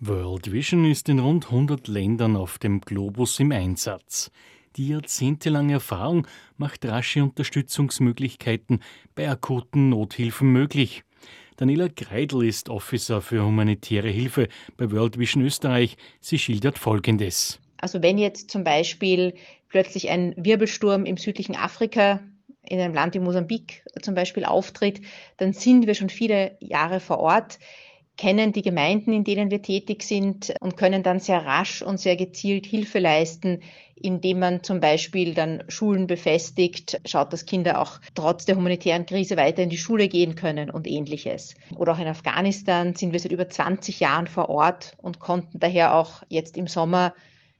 World Vision ist in rund 100 Ländern auf dem Globus im Einsatz. Die jahrzehntelange Erfahrung macht rasche Unterstützungsmöglichkeiten bei akuten Nothilfen möglich. Daniela Greidl ist Officer für humanitäre Hilfe bei World Vision Österreich. Sie schildert Folgendes. Also wenn jetzt zum Beispiel plötzlich ein Wirbelsturm im südlichen Afrika in einem Land wie Mosambik zum Beispiel auftritt, dann sind wir schon viele Jahre vor Ort kennen die Gemeinden, in denen wir tätig sind und können dann sehr rasch und sehr gezielt Hilfe leisten, indem man zum Beispiel dann Schulen befestigt, schaut, dass Kinder auch trotz der humanitären Krise weiter in die Schule gehen können und ähnliches. Oder auch in Afghanistan sind wir seit über 20 Jahren vor Ort und konnten daher auch jetzt im Sommer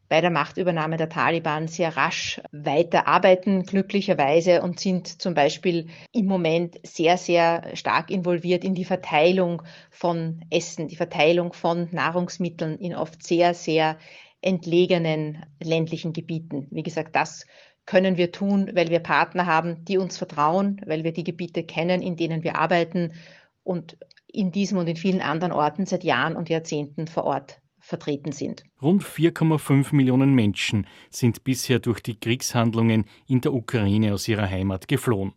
bei der Machtübernahme der Taliban sehr rasch weiterarbeiten, glücklicherweise, und sind zum Beispiel im Moment sehr, sehr stark involviert in die Verteilung von Essen, die Verteilung von Nahrungsmitteln in oft sehr, sehr entlegenen ländlichen Gebieten. Wie gesagt, das können wir tun, weil wir Partner haben, die uns vertrauen, weil wir die Gebiete kennen, in denen wir arbeiten und in diesem und in vielen anderen Orten seit Jahren und Jahrzehnten vor Ort vertreten sind. Rund 4,5 Millionen Menschen sind bisher durch die Kriegshandlungen in der Ukraine aus ihrer Heimat geflohen.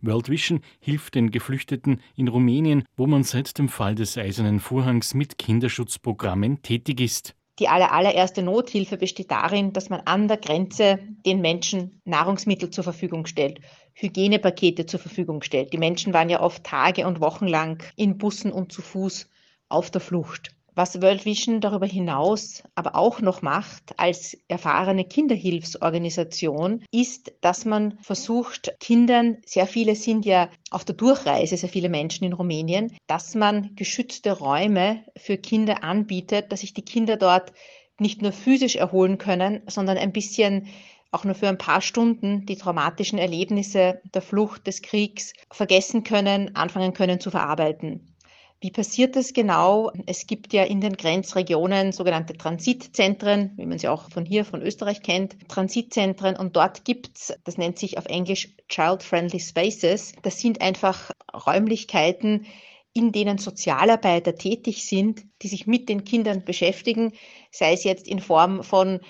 World Vision hilft den Geflüchteten in Rumänien, wo man seit dem Fall des Eisernen Vorhangs mit Kinderschutzprogrammen tätig ist. Die allererste Nothilfe besteht darin, dass man an der Grenze den Menschen Nahrungsmittel zur Verfügung stellt, Hygienepakete zur Verfügung stellt. Die Menschen waren ja oft Tage und Wochen lang in Bussen und zu Fuß auf der Flucht. Was World Vision darüber hinaus aber auch noch macht als erfahrene Kinderhilfsorganisation, ist, dass man versucht, Kindern, sehr viele sind ja auf der Durchreise, sehr viele Menschen in Rumänien, dass man geschützte Räume für Kinder anbietet, dass sich die Kinder dort nicht nur physisch erholen können, sondern ein bisschen auch nur für ein paar Stunden die traumatischen Erlebnisse der Flucht, des Kriegs vergessen können, anfangen können zu verarbeiten. Wie passiert das genau? Es gibt ja in den Grenzregionen sogenannte Transitzentren, wie man sie auch von hier, von Österreich kennt, Transitzentren und dort gibt's, das nennt sich auf Englisch Child-Friendly Spaces. Das sind einfach Räumlichkeiten, in denen Sozialarbeiter tätig sind, die sich mit den Kindern beschäftigen, sei es jetzt in Form von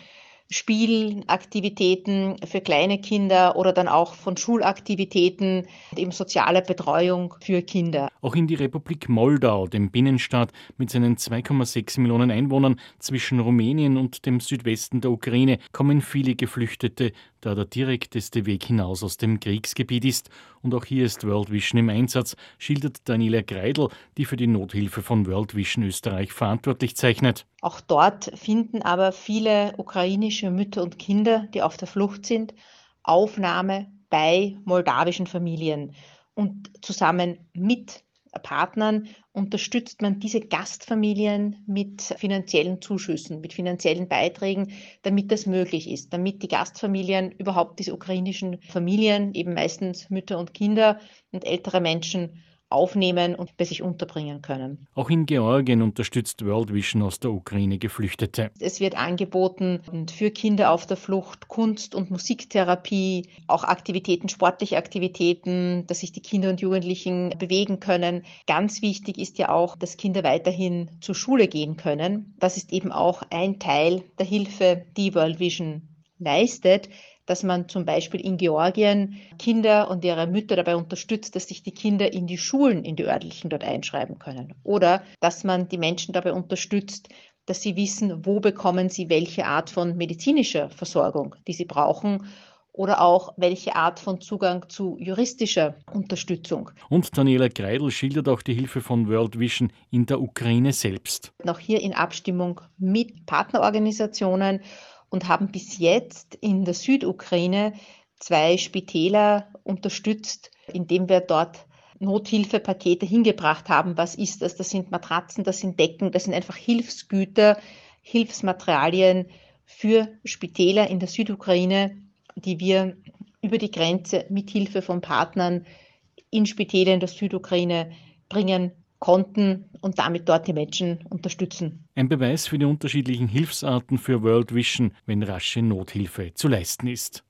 Spielaktivitäten für kleine Kinder oder dann auch von Schulaktivitäten, eben soziale Betreuung für Kinder. Auch in die Republik Moldau, dem Binnenstaat mit seinen 2,6 Millionen Einwohnern zwischen Rumänien und dem Südwesten der Ukraine, kommen viele Geflüchtete, da der direkteste Weg hinaus aus dem Kriegsgebiet ist. Und auch hier ist World Vision im Einsatz, schildert Daniela Greidl, die für die Nothilfe von World Vision Österreich verantwortlich zeichnet. Auch dort finden aber viele ukrainische Mütter und Kinder, die auf der Flucht sind, Aufnahme bei moldawischen Familien. Und zusammen mit Partnern unterstützt man diese Gastfamilien mit finanziellen Zuschüssen, mit finanziellen Beiträgen, damit das möglich ist, damit die Gastfamilien überhaupt diese ukrainischen Familien, eben meistens Mütter und Kinder und ältere Menschen, aufnehmen und bei sich unterbringen können. Auch in Georgien unterstützt World Vision aus der Ukraine Geflüchtete. Es wird angeboten für Kinder auf der Flucht Kunst- und Musiktherapie, auch Aktivitäten, sportliche Aktivitäten, dass sich die Kinder und Jugendlichen bewegen können. Ganz wichtig ist ja auch, dass Kinder weiterhin zur Schule gehen können. Das ist eben auch ein Teil der Hilfe, die World Vision leistet dass man zum Beispiel in Georgien Kinder und ihre Mütter dabei unterstützt, dass sich die Kinder in die Schulen, in die örtlichen dort einschreiben können. Oder dass man die Menschen dabei unterstützt, dass sie wissen, wo bekommen sie welche Art von medizinischer Versorgung, die sie brauchen oder auch welche Art von Zugang zu juristischer Unterstützung. Und Daniela Greidel schildert auch die Hilfe von World Vision in der Ukraine selbst. Noch hier in Abstimmung mit Partnerorganisationen und haben bis jetzt in der Südukraine zwei Spitäler unterstützt, indem wir dort Nothilfepakete hingebracht haben. Was ist das? Das sind Matratzen, das sind Decken, das sind einfach Hilfsgüter, Hilfsmaterialien für Spitäler in der Südukraine, die wir über die Grenze mit Hilfe von Partnern in Spitäler in der Südukraine bringen konnten und damit dort die Menschen unterstützen. Ein Beweis für die unterschiedlichen Hilfsarten für World Vision, wenn rasche Nothilfe zu leisten ist.